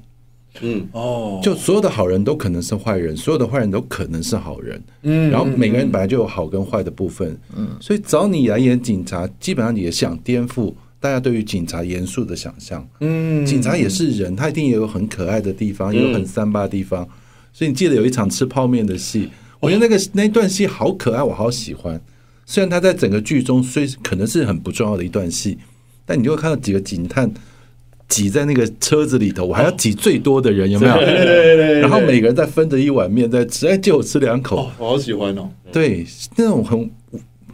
嗯，哦，就所有的好人都可能是坏人，所有的坏人都可能是好人。嗯，然后每个人本来就有好跟坏的部分。嗯，所以找你来演警察，基本上你也想颠覆。大家对于警察严肃的想象，嗯，警察也是人，他一定也有很可爱的地方，也有很三八的地方。所以你记得有一场吃泡面的戏，我觉得那个那段戏好可爱，我好喜欢。虽然他在整个剧中虽可能是很不重要的一段戏，但你就会看到几个警探挤在那个车子里头，我还要挤最多的人，有没有？对对对。然后每个人在分着一碗面在吃，哎，借我吃两口，我好喜欢哦。对，那种很。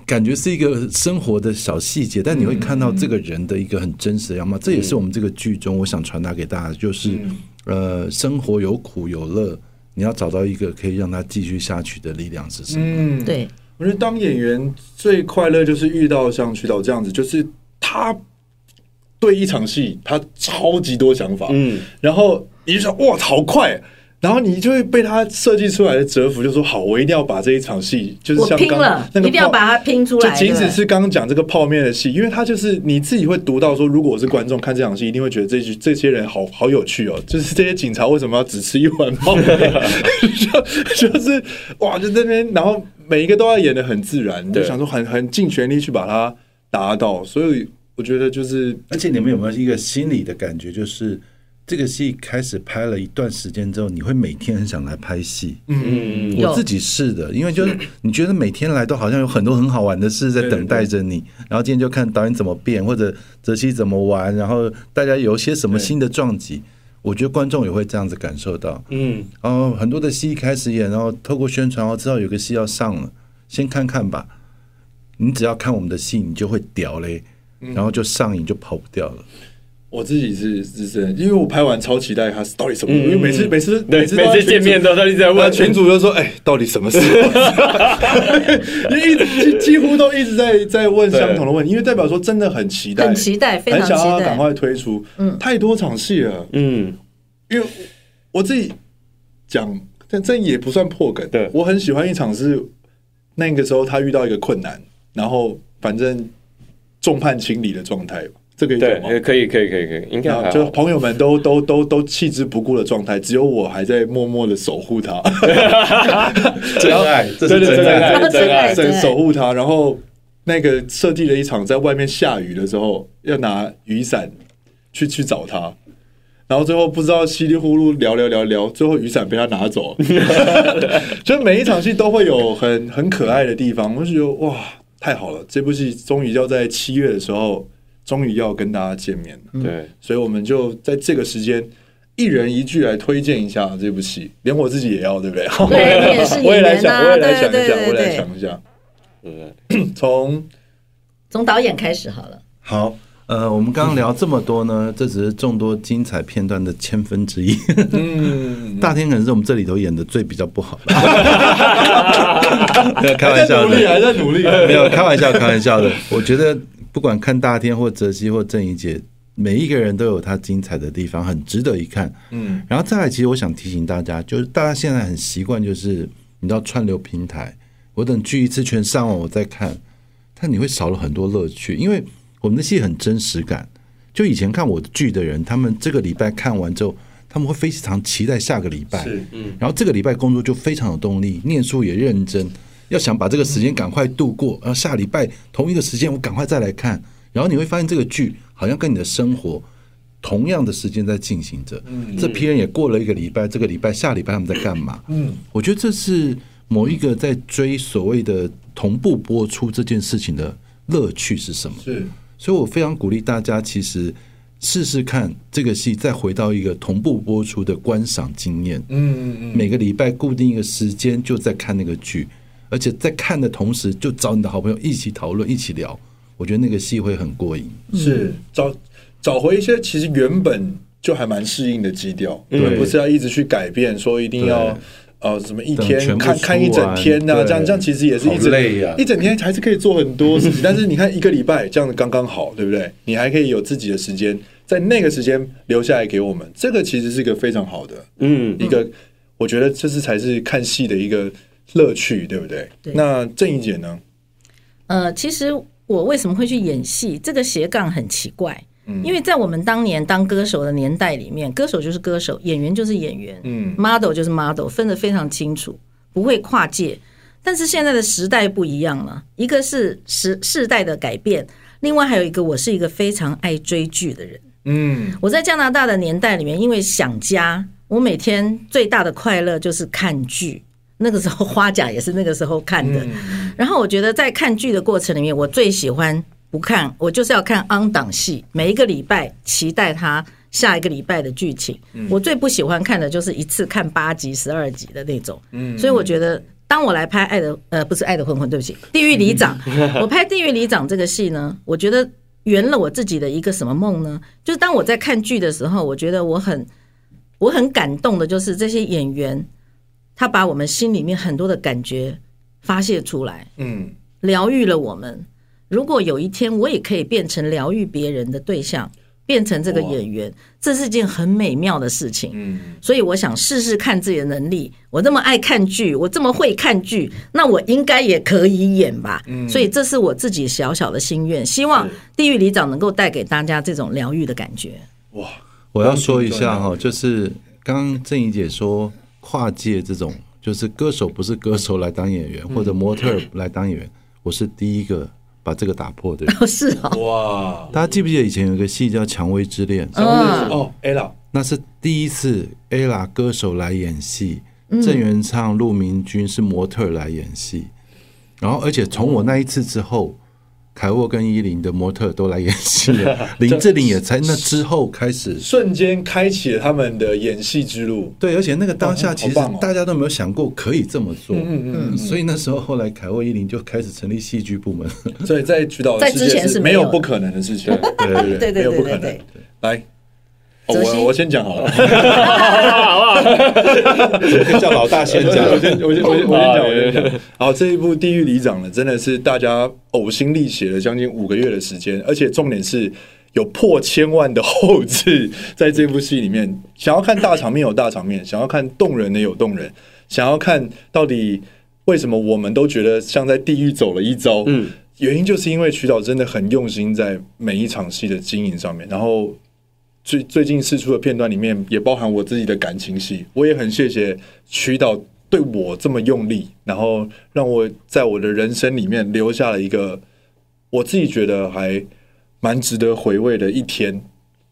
感觉是一个生活的小细节，但你会看到这个人的一个很真实的样貌。嗯、这也是我们这个剧中我想传达给大家，就是、嗯、呃，生活有苦有乐，你要找到一个可以让他继续下去的力量是什么？嗯，对，我觉得当演员最快乐就是遇到像曲导这样子，就是他对一场戏他超级多想法，嗯，然后你就说哇，好快。然后你就会被他设计出来的折服，就说好，我一定要把这一场戏，就是像刚刚那个，一定要把它拼出来。就仅只是刚刚讲这个泡面的戏，因为他就是你自己会读到说，如果我是观众看这场戏，一定会觉得这些这些人好好有趣哦。就是这些警察为什么要只吃一碗泡面？就就是哇，就那边，然后每一个都要演的很自然，就想说很很尽全力去把它达到。所以我觉得就是，而且你们有没有一个心理的感觉，就是？这个戏开始拍了一段时间之后，你会每天很想来拍戏。嗯，我自己是的，因为就是你觉得每天来都好像有很多很好玩的事在等待着你。然后今天就看导演怎么变，或者泽熙怎么玩，然后大家有些什么新的撞击，我觉得观众也会这样子感受到。嗯，然后很多的戏一开始演，然后透过宣传，然后知道有个戏要上了，先看看吧。你只要看我们的戏，你就会屌嘞，然后就上瘾，就跑不掉了。我自己是是是，因为我拍完超期待他到底什么，嗯、因为每次每次每次每次见面都他一直在问群主就说：“哎、欸，到底什么事？” 因为一直几乎都一直在在问相同的问题，因为代表说真的很期待，很期待，非常期待，很想要赶快推出。嗯，太多场戏了。嗯，因为我自己讲，但这也不算破梗。对，我很喜欢一场是那个时候他遇到一个困难，然后反正众叛亲离的状态。这个对，可以，可以，可以，可以，应该就朋友们都都都都弃之不顾的状态，只有我还在默默的守护他。真爱，这是真爱，真爱，真守护他。然后那个设计了一场在外面下雨的时候，要拿雨伞去去找他，然后最后不知道稀里糊涂聊聊聊聊，最后雨伞被他拿走了。就每一场戏都会有很很可爱的地方，我就觉得哇，太好了！这部戏终于要在七月的时候。终于要跟大家见面了，对，所以我们就在这个时间，一人一句来推荐一下这部戏，连我自己也要，对不对？对，也是我也来想，我也来想一下，我来想一下，对，从从导演开始好了。好，呃，我们刚刚聊这么多呢，这只是众多精彩片段的千分之一。嗯，大天可能是我们这里头演的最比较不好的，没有开玩笑的，还在努力，没有开玩笑，开玩笑的，我觉得。不管看大天或泽熙或郑怡姐，每一个人都有他精彩的地方，很值得一看。嗯，然后再来，其实我想提醒大家，就是大家现在很习惯，就是你知道串流平台，我等剧一次全上完我再看，但你会少了很多乐趣，因为我们的戏很真实感。就以前看我的剧的人，他们这个礼拜看完之后，他们会非常期待下个礼拜，嗯，然后这个礼拜工作就非常有动力，念书也认真。要想把这个时间赶快度过，然后下礼拜同一个时间我赶快再来看，然后你会发现这个剧好像跟你的生活同样的时间在进行着。嗯，这批人也过了一个礼拜，这个礼拜下礼拜他们在干嘛？嗯，我觉得这是某一个在追所谓的同步播出这件事情的乐趣是什么？是，所以我非常鼓励大家，其实试试看这个戏，再回到一个同步播出的观赏经验。嗯嗯嗯，每个礼拜固定一个时间就在看那个剧。而且在看的同时，就找你的好朋友一起讨论、一起聊，我觉得那个戏会很过瘾。是找找回一些其实原本就还蛮适应的基调，对，不是要一直去改变，说一定要呃什么一天看看一整天呐，这样这样其实也是一直累啊，一整天还是可以做很多事情，但是你看一个礼拜这样子刚刚好，对不对？你还可以有自己的时间，在那个时间留下来给我们，这个其实是一个非常好的，嗯，一个我觉得这是才是看戏的一个。乐趣对不对？对。那郑怡姐呢？呃，其实我为什么会去演戏？这个斜杠很奇怪，嗯，因为在我们当年当歌手的年代里面，歌手就是歌手，演员就是演员，嗯，model 就是 model，分得非常清楚，不会跨界。但是现在的时代不一样了，一个是时世代的改变，另外还有一个，我是一个非常爱追剧的人，嗯，我在加拿大的年代里面，因为想家，我每天最大的快乐就是看剧。那个时候花甲也是那个时候看的，然后我觉得在看剧的过程里面，我最喜欢不看，我就是要看 on 档戏，每一个礼拜期待他下一个礼拜的剧情。我最不喜欢看的就是一次看八集、十二集的那种。所以我觉得，当我来拍《爱的呃不是爱的混混》，对不起，《地狱里长》，我拍《地狱里长》这个戏呢，我觉得圆了我自己的一个什么梦呢？就是当我在看剧的时候，我觉得我很我很感动的，就是这些演员。他把我们心里面很多的感觉发泄出来，嗯，疗愈了我们。如果有一天我也可以变成疗愈别人的对象，变成这个演员，这是件很美妙的事情。嗯，所以我想试试看自己的能力。我这么爱看剧，我这么会看剧，那我应该也可以演吧？嗯，所以这是我自己小小的心愿，希望《地狱里长》能够带给大家这种疗愈的感觉。哇，我要说一下哈，就是刚刚郑怡姐说。跨界这种，就是歌手不是歌手来当演员，或者模特来当演员，我是第一个把这个打破的。是啊，哇！大家记不记得以前有一个戏叫《蔷薇之恋》？哦，ella，那是第一次 ella 歌手来演戏，郑元畅、陆明君是模特来演戏，然后而且从我那一次之后，凯沃跟伊琳的模特都来演戏了，林志玲也在那之后开始瞬间开启了他们的演戏之路。对，而且那个当下其实大家都没有想过可以这么做。嗯嗯嗯。所以那时候后来凯沃伊琳就开始成立戏剧部门。所以在指导在之前是没有不可能的事情。对对对对，没有不可能。来。我我先讲好了，好不好？叫老大先讲，我先我先我先我先讲，我先讲。好，这一部《地狱里长》呢，真的是大家呕心沥血了将近五个月的时间，而且重点是有破千万的后置在这部戏里面。想要看大场面有大场面，想要看动人的有动人，想要看到底为什么我们都觉得像在地狱走了一遭？嗯，原因就是因为曲导真的很用心在每一场戏的经营上面，然后。最最近试出的片段里面也包含我自己的感情戏，我也很谢谢曲导对我这么用力，然后让我在我的人生里面留下了一个我自己觉得还蛮值得回味的一天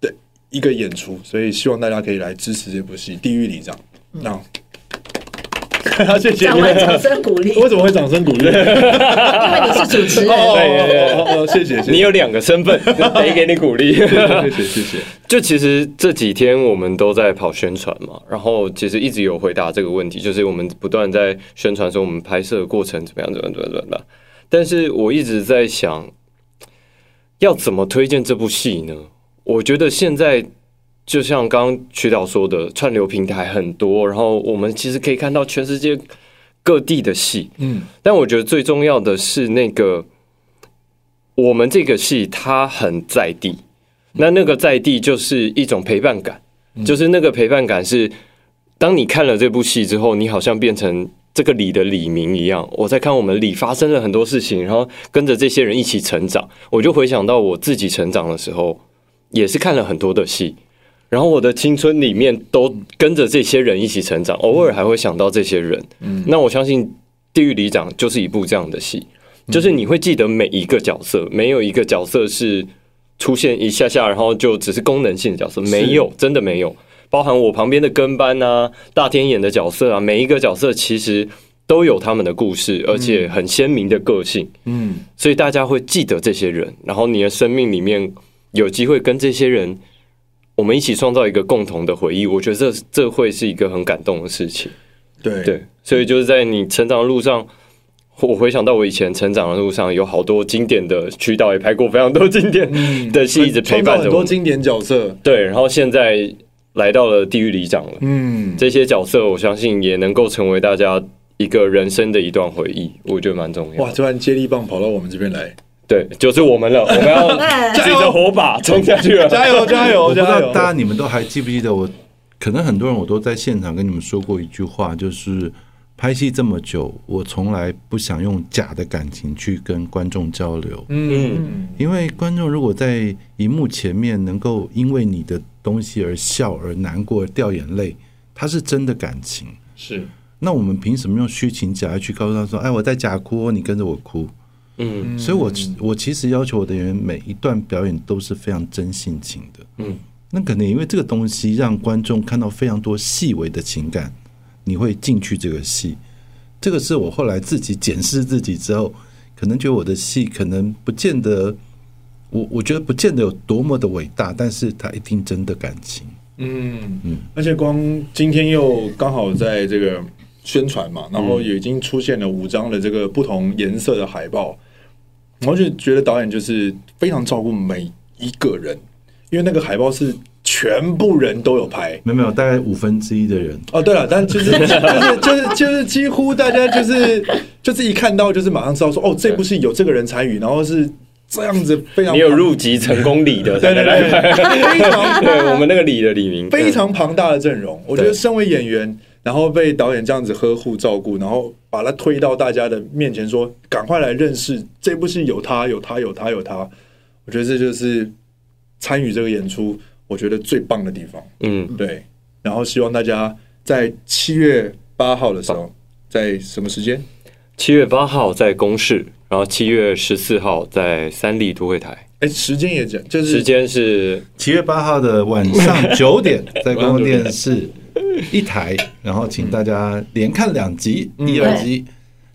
的一个演出，所以希望大家可以来支持这部戏《地狱里长》。那。谢谢你们掌声鼓励。为什么会掌声鼓励？因为你是主持人。哦哦，谢谢谢谢。你有两个身份，得给你鼓励。谢谢谢谢。就其实这几天我们都在跑宣传嘛，然后其实一直有回答这个问题，就是我们不断在宣传说我们拍摄的过程怎么样怎么样怎么样的。但是我一直在想，要怎么推荐这部戏呢？我觉得现在。就像刚刚曲导说的，串流平台很多，然后我们其实可以看到全世界各地的戏，嗯，但我觉得最重要的是那个我们这个戏它很在地，那那个在地就是一种陪伴感，就是那个陪伴感是当你看了这部戏之后，你好像变成这个里的李明一样，我在看我们里发生了很多事情，然后跟着这些人一起成长，我就回想到我自己成长的时候，也是看了很多的戏。然后我的青春里面都跟着这些人一起成长，偶尔还会想到这些人。嗯，那我相信《地狱里长》就是一部这样的戏，就是你会记得每一个角色，没有一个角色是出现一下下，然后就只是功能性的角色，没有，真的没有。包含我旁边的跟班啊，大天演的角色啊，每一个角色其实都有他们的故事，而且很鲜明的个性。嗯，所以大家会记得这些人，然后你的生命里面有机会跟这些人。我们一起创造一个共同的回忆，我觉得这这会是一个很感动的事情。对对，所以就是在你成长的路上，我回想到我以前成长的路上，有好多经典的渠道也拍过非常多经典 的戏，一直陪伴着我。很多经典角色，对，然后现在来到了地狱里长了。嗯，这些角色我相信也能够成为大家一个人生的一段回忆，我觉得蛮重要。哇，突然接力棒跑到我们这边来。对，就是我们了，我们要 举着火把冲下去了，加油 加油！我不知道大家你们都还记不记得我？可能很多人我都在现场跟你们说过一句话，就是拍戏这么久，我从来不想用假的感情去跟观众交流。嗯，因为观众如果在荧幕前面能够因为你的东西而笑、而难过、而掉眼泪，他是真的感情。是，那我们凭什么用虚情假意去告诉他说：“哎，我在假哭，你跟着我哭。”嗯，所以我我其实要求我的演员每一段表演都是非常真性情的。嗯，那可能因为这个东西让观众看到非常多细微的情感，你会进去这个戏。这个是我后来自己检视自己之后，可能觉得我的戏可能不见得，我我觉得不见得有多么的伟大，但是它一定真的感情。嗯嗯，而且光今天又刚好在这个宣传嘛，然后也已经出现了五张的这个不同颜色的海报。我就觉得导演就是非常照顾每一个人，因为那个海报是全部人都有拍，没有没有，大概五分之一的人。哦，对了，但就是就是就是就是几乎大家就是就是一看到就是马上知道说哦，这部戏有这个人参与，然后是这样子非常。你有入籍成功礼的，对对对，非常对我们那个礼的李明，非常庞大的阵容。我觉得身为演员。然后被导演这样子呵护照顾，然后把他推到大家的面前，说：“赶快来认识这部戏，有他，有他，有他，有他。”我觉得这就是参与这个演出，我觉得最棒的地方。嗯，对。然后希望大家在七月八号的时候，在什么时间？七月八号在公视，然后七月十四号在三立都会台。哎，时间也讲，就是时间是七月八号的晚上九点，在公共电视。一台，然后请大家连看两集，第二集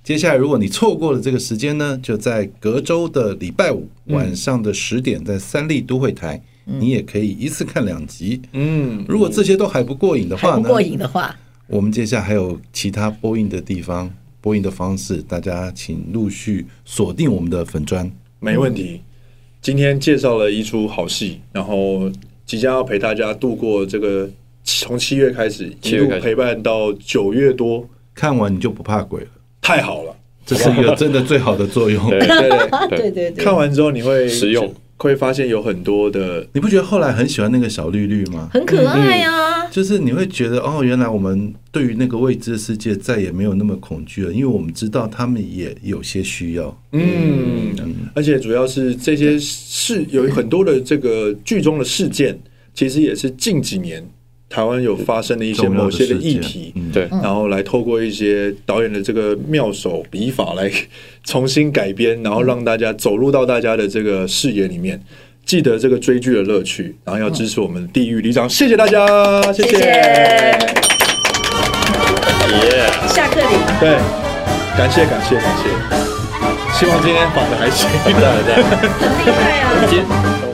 接下来，如果你错过了这个时间呢，就在隔周的礼拜五晚上的十点，在三立都会台，你也可以一次看两集。嗯，如果这些都还不过瘾的话呢？过瘾的话，我们接下来还有其他播映的地方，播映的方式，大家请陆续锁定我们的粉砖。没问题。今天介绍了一出好戏，然后即将要陪大家度过这个从七月开始一路陪伴到九月多，看完你就不怕鬼了。太好了，这是一个真的最好的作用。对 对对对对，看完之后你会实用，会发现有很多的。你不觉得后来很喜欢那个小绿绿吗？很可爱呀，就是你会觉得哦，原来我们对于那个未知的世界再也没有那么恐惧了，因为我们知道他们也有些需要。嗯，而且主要是这些事有很多的这个剧中的事件，其实也是近几年。台湾有发生的一些某些的议题，对，然后来透过一些导演的这个妙手笔法来 重新改编，然后让大家走入到大家的这个视野里面，记得这个追剧的乐趣，然后要支持我们地狱里长，谢谢大家，谢谢，耶，下课礼，对，感谢感谢感谢，希望今天访的还行，对对，很厉害啊。